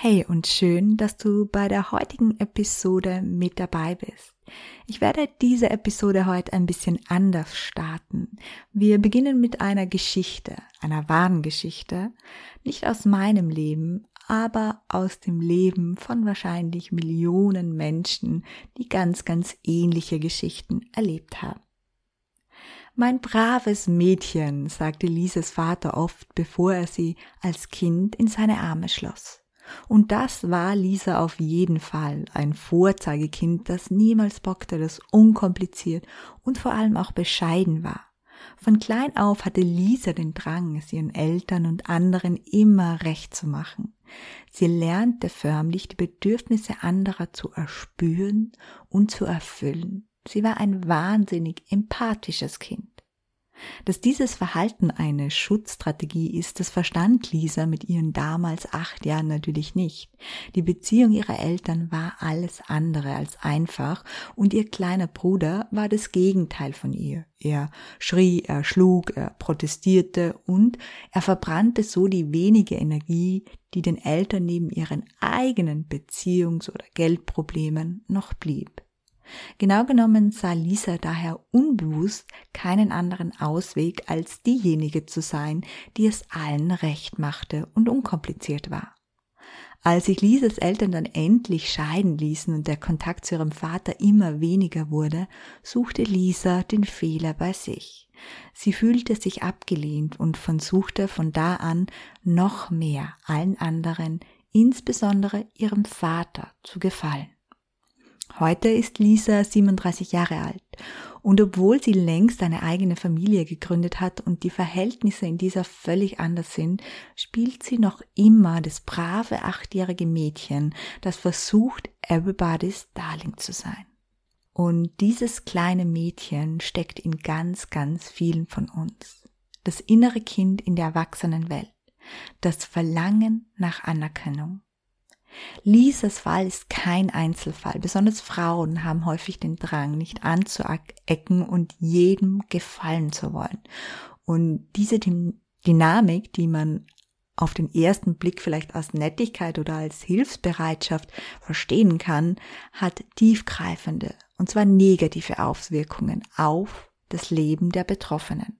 Hey und schön, dass du bei der heutigen Episode mit dabei bist. Ich werde diese Episode heute ein bisschen anders starten. Wir beginnen mit einer Geschichte, einer wahren Geschichte, nicht aus meinem Leben, aber aus dem Leben von wahrscheinlich Millionen Menschen, die ganz, ganz ähnliche Geschichten erlebt haben. Mein braves Mädchen, sagte Lises Vater oft, bevor er sie als Kind in seine Arme schloss. Und das war Lisa auf jeden Fall, ein Vorzeigekind, das niemals bockte, das unkompliziert und vor allem auch bescheiden war. Von klein auf hatte Lisa den Drang, es ihren Eltern und anderen immer recht zu machen. Sie lernte förmlich die Bedürfnisse anderer zu erspüren und zu erfüllen. Sie war ein wahnsinnig empathisches Kind. Dass dieses Verhalten eine Schutzstrategie ist, das verstand Lisa mit ihren damals acht Jahren natürlich nicht. Die Beziehung ihrer Eltern war alles andere als einfach und ihr kleiner Bruder war das Gegenteil von ihr. Er schrie, er schlug, er protestierte und er verbrannte so die wenige Energie, die den Eltern neben ihren eigenen Beziehungs- oder Geldproblemen noch blieb. Genau genommen sah Lisa daher unbewusst keinen anderen Ausweg, als diejenige zu sein, die es allen recht machte und unkompliziert war. Als sich Lisas Eltern dann endlich scheiden ließen und der Kontakt zu ihrem Vater immer weniger wurde, suchte Lisa den Fehler bei sich. Sie fühlte sich abgelehnt und versuchte von da an noch mehr allen anderen, insbesondere ihrem Vater, zu gefallen. Heute ist Lisa 37 Jahre alt und obwohl sie längst eine eigene Familie gegründet hat und die Verhältnisse in dieser völlig anders sind, spielt sie noch immer das brave achtjährige Mädchen, das versucht, everybody's darling zu sein. Und dieses kleine Mädchen steckt in ganz, ganz vielen von uns. Das innere Kind in der Erwachsenenwelt. Das Verlangen nach Anerkennung. Lisas Fall ist kein Einzelfall. Besonders Frauen haben häufig den Drang, nicht anzuecken und jedem gefallen zu wollen. Und diese Dynamik, die man auf den ersten Blick vielleicht als Nettigkeit oder als Hilfsbereitschaft verstehen kann, hat tiefgreifende und zwar negative Auswirkungen auf das Leben der Betroffenen.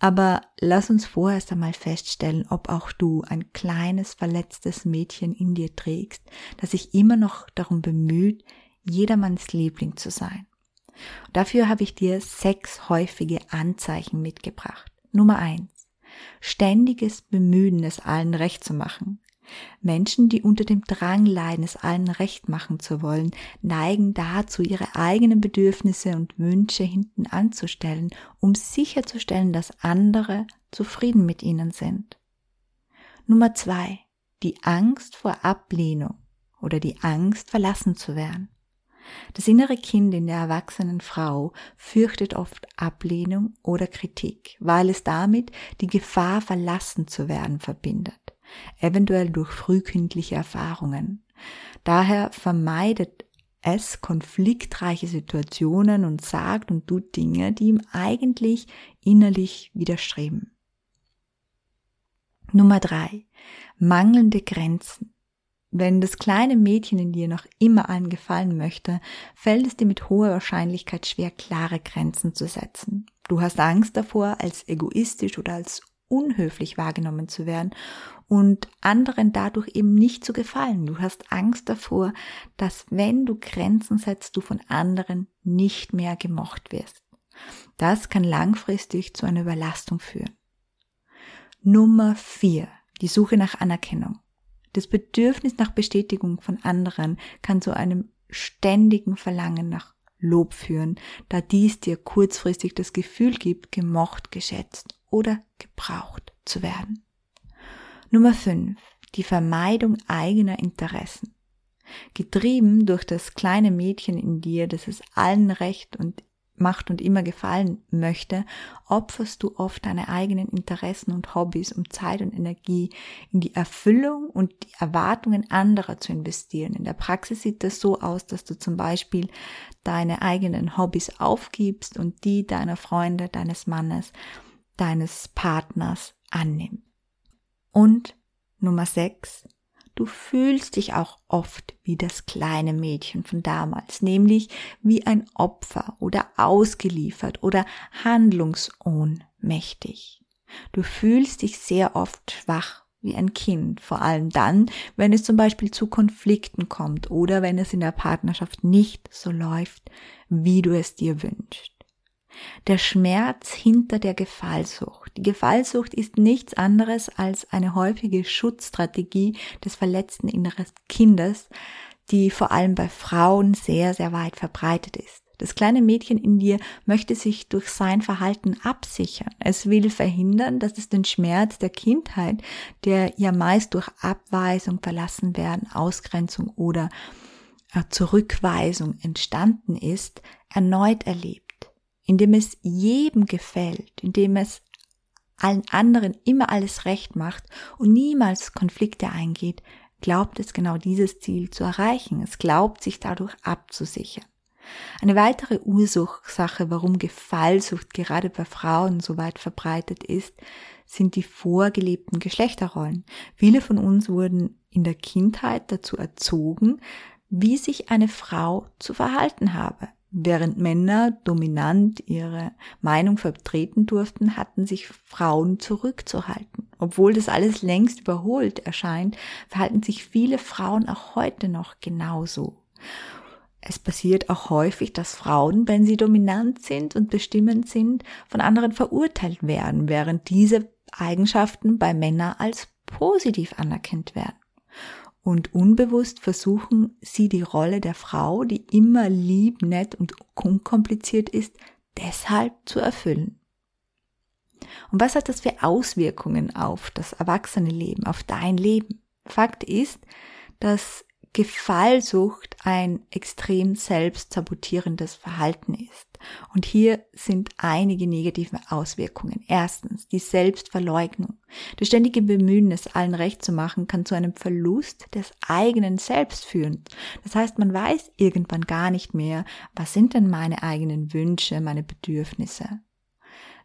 Aber lass uns vorerst einmal feststellen, ob auch du ein kleines verletztes Mädchen in dir trägst, das sich immer noch darum bemüht, jedermanns Liebling zu sein. Dafür habe ich dir sechs häufige Anzeichen mitgebracht. Nummer eins. Ständiges Bemühen, es allen recht zu machen. Menschen, die unter dem Drang leiden, es allen recht machen zu wollen, neigen dazu, ihre eigenen Bedürfnisse und Wünsche hinten anzustellen, um sicherzustellen, dass andere zufrieden mit ihnen sind. Nummer zwei, die Angst vor Ablehnung oder die Angst verlassen zu werden. Das innere Kind in der erwachsenen Frau fürchtet oft Ablehnung oder Kritik, weil es damit die Gefahr verlassen zu werden verbindet eventuell durch frühkindliche Erfahrungen. Daher vermeidet es konfliktreiche Situationen und sagt und tut Dinge, die ihm eigentlich innerlich widerstreben. Nummer drei. Mangelnde Grenzen. Wenn das kleine Mädchen in dir noch immer allen gefallen möchte, fällt es dir mit hoher Wahrscheinlichkeit schwer, klare Grenzen zu setzen. Du hast Angst davor, als egoistisch oder als unhöflich wahrgenommen zu werden und anderen dadurch eben nicht zu gefallen. Du hast Angst davor, dass wenn du Grenzen setzt, du von anderen nicht mehr gemocht wirst. Das kann langfristig zu einer Überlastung führen. Nummer vier: Die Suche nach Anerkennung. Das Bedürfnis nach Bestätigung von anderen kann zu einem ständigen Verlangen nach Lob führen, da dies dir kurzfristig das Gefühl gibt, gemocht, geschätzt oder gebraucht zu werden. Nummer 5. Die Vermeidung eigener Interessen. Getrieben durch das kleine Mädchen in dir, das es allen recht und macht und immer gefallen möchte, opferst du oft deine eigenen Interessen und Hobbys, um Zeit und Energie in die Erfüllung und die Erwartungen anderer zu investieren. In der Praxis sieht das so aus, dass du zum Beispiel deine eigenen Hobbys aufgibst und die deiner Freunde, deines Mannes, deines Partners annimmst. Und Nummer 6, Du fühlst dich auch oft wie das kleine Mädchen von damals, nämlich wie ein Opfer oder ausgeliefert oder handlungsohnmächtig. Du fühlst dich sehr oft schwach wie ein Kind, vor allem dann, wenn es zum Beispiel zu Konflikten kommt oder wenn es in der Partnerschaft nicht so läuft, wie du es dir wünschst der Schmerz hinter der Gefallsucht. Die Gefallsucht ist nichts anderes als eine häufige Schutzstrategie des verletzten inneren Kindes, die vor allem bei Frauen sehr, sehr weit verbreitet ist. Das kleine Mädchen in dir möchte sich durch sein Verhalten absichern. Es will verhindern, dass es den Schmerz der Kindheit, der ja meist durch Abweisung, verlassen werden, Ausgrenzung oder äh, Zurückweisung entstanden ist, erneut erlebt indem es jedem gefällt, indem es allen anderen immer alles recht macht und niemals Konflikte eingeht, glaubt es genau dieses Ziel zu erreichen. Es glaubt sich dadurch abzusichern. Eine weitere Ursache, warum Gefallsucht gerade bei Frauen so weit verbreitet ist, sind die vorgelebten Geschlechterrollen. Viele von uns wurden in der Kindheit dazu erzogen, wie sich eine Frau zu verhalten habe. Während Männer dominant ihre Meinung vertreten durften, hatten sich Frauen zurückzuhalten. Obwohl das alles längst überholt erscheint, verhalten sich viele Frauen auch heute noch genauso. Es passiert auch häufig, dass Frauen, wenn sie dominant sind und bestimmend sind, von anderen verurteilt werden, während diese Eigenschaften bei Männern als positiv anerkannt werden und unbewusst versuchen sie die Rolle der Frau, die immer lieb, nett und unkompliziert ist, deshalb zu erfüllen. Und was hat das für Auswirkungen auf das erwachsene Leben, auf dein Leben? Fakt ist, dass Gefallsucht ein extrem selbstsabotierendes Verhalten ist. Und hier sind einige negative Auswirkungen. Erstens, die Selbstverleugnung. Das ständige Bemühen, es allen recht zu machen, kann zu einem Verlust des eigenen Selbst führen. Das heißt, man weiß irgendwann gar nicht mehr, was sind denn meine eigenen Wünsche, meine Bedürfnisse.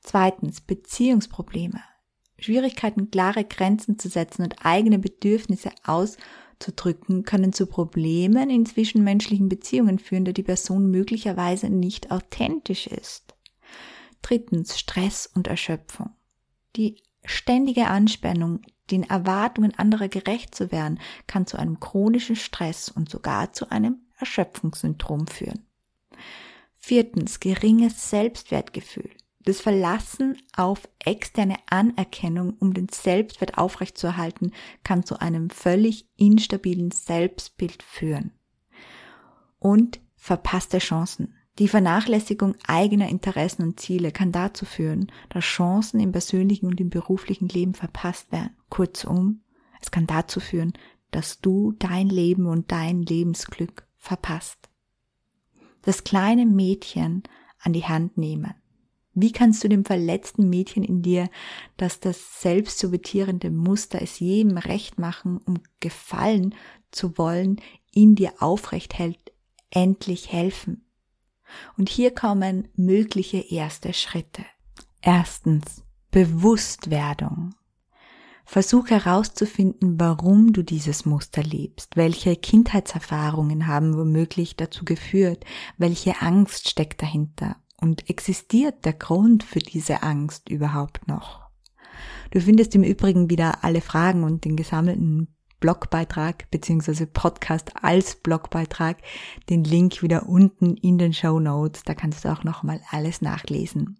Zweitens, Beziehungsprobleme. Schwierigkeiten, klare Grenzen zu setzen und eigene Bedürfnisse aus auszudrücken, können zu Problemen in zwischenmenschlichen Beziehungen führen, da die Person möglicherweise nicht authentisch ist. Drittens Stress und Erschöpfung. Die ständige Anspannung, den Erwartungen anderer gerecht zu werden, kann zu einem chronischen Stress und sogar zu einem Erschöpfungssyndrom führen. Viertens geringes Selbstwertgefühl das Verlassen auf externe Anerkennung, um den Selbstwert aufrechtzuerhalten, kann zu einem völlig instabilen Selbstbild führen. Und verpasste Chancen. Die Vernachlässigung eigener Interessen und Ziele kann dazu führen, dass Chancen im persönlichen und im beruflichen Leben verpasst werden. Kurzum, es kann dazu führen, dass du dein Leben und dein Lebensglück verpasst. Das kleine Mädchen an die Hand nehmen wie kannst du dem verletzten Mädchen in dir, das das selbstsubitierende Muster es jedem recht machen, um gefallen zu wollen, in dir aufrecht hält, endlich helfen? Und hier kommen mögliche erste Schritte. Erstens, Bewusstwerdung. Versuch herauszufinden, warum du dieses Muster lebst, welche Kindheitserfahrungen haben womöglich dazu geführt, welche Angst steckt dahinter und existiert der Grund für diese Angst überhaupt noch? Du findest im Übrigen wieder alle Fragen und den gesammelten Blogbeitrag beziehungsweise Podcast als Blogbeitrag, den Link wieder unten in den Show Notes. Da kannst du auch nochmal alles nachlesen.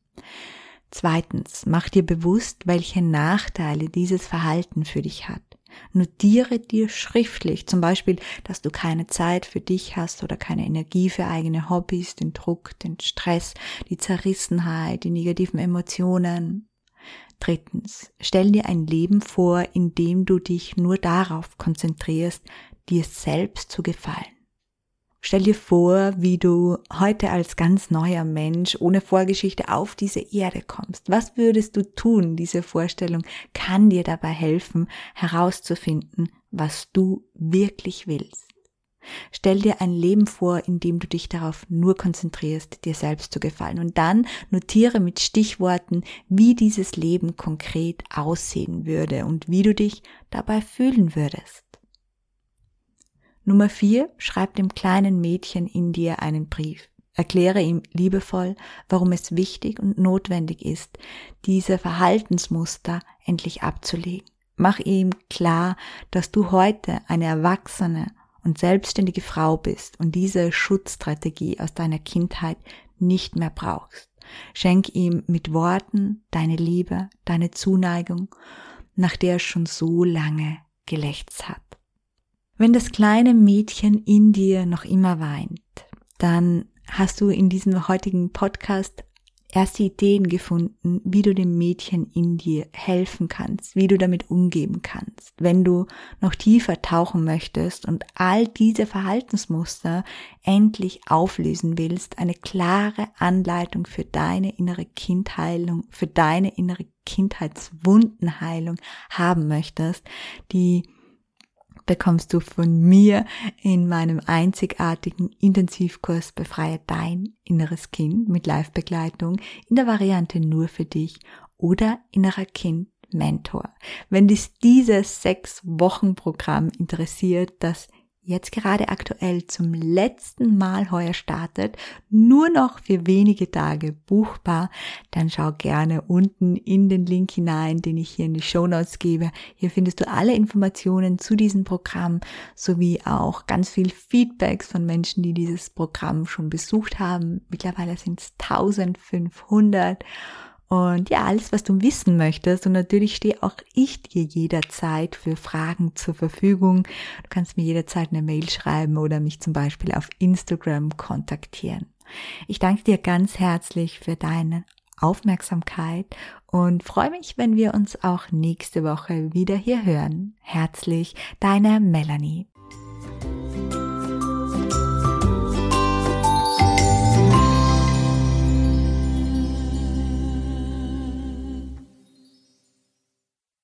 Zweitens, mach dir bewusst, welche Nachteile dieses Verhalten für dich hat. Notiere dir schriftlich, zum Beispiel, dass du keine Zeit für dich hast oder keine Energie für eigene Hobbys, den Druck, den Stress, die Zerrissenheit, die negativen Emotionen. Drittens, stell dir ein Leben vor, in dem du dich nur darauf konzentrierst, dir selbst zu gefallen. Stell dir vor, wie du heute als ganz neuer Mensch ohne Vorgeschichte auf diese Erde kommst. Was würdest du tun? Diese Vorstellung kann dir dabei helfen, herauszufinden, was du wirklich willst. Stell dir ein Leben vor, in dem du dich darauf nur konzentrierst, dir selbst zu gefallen. Und dann notiere mit Stichworten, wie dieses Leben konkret aussehen würde und wie du dich dabei fühlen würdest. Nummer vier, schreib dem kleinen Mädchen in dir einen Brief. Erkläre ihm liebevoll, warum es wichtig und notwendig ist, diese Verhaltensmuster endlich abzulegen. Mach ihm klar, dass du heute eine erwachsene und selbstständige Frau bist und diese Schutzstrategie aus deiner Kindheit nicht mehr brauchst. Schenk ihm mit Worten deine Liebe, deine Zuneigung, nach der er schon so lange gelächzt hat. Wenn das kleine Mädchen in dir noch immer weint, dann hast du in diesem heutigen Podcast erste Ideen gefunden, wie du dem Mädchen in dir helfen kannst, wie du damit umgehen kannst. Wenn du noch tiefer tauchen möchtest und all diese Verhaltensmuster endlich auflösen willst, eine klare Anleitung für deine innere Kindheilung, für deine innere Kindheitswundenheilung haben möchtest, die bekommst du von mir in meinem einzigartigen Intensivkurs Befreie dein inneres Kind mit Live-Begleitung in der Variante nur für dich oder innerer Kind Mentor. Wenn dich dieses sechs Wochen Programm interessiert, das jetzt gerade aktuell zum letzten Mal heuer startet, nur noch für wenige Tage buchbar, dann schau gerne unten in den Link hinein, den ich hier in die Show Notes gebe. Hier findest du alle Informationen zu diesem Programm sowie auch ganz viel Feedbacks von Menschen, die dieses Programm schon besucht haben. Mittlerweile sind es 1500 und ja, alles, was du wissen möchtest. Und natürlich stehe auch ich dir jederzeit für Fragen zur Verfügung. Du kannst mir jederzeit eine Mail schreiben oder mich zum Beispiel auf Instagram kontaktieren. Ich danke dir ganz herzlich für deine Aufmerksamkeit und freue mich, wenn wir uns auch nächste Woche wieder hier hören. Herzlich, deine Melanie.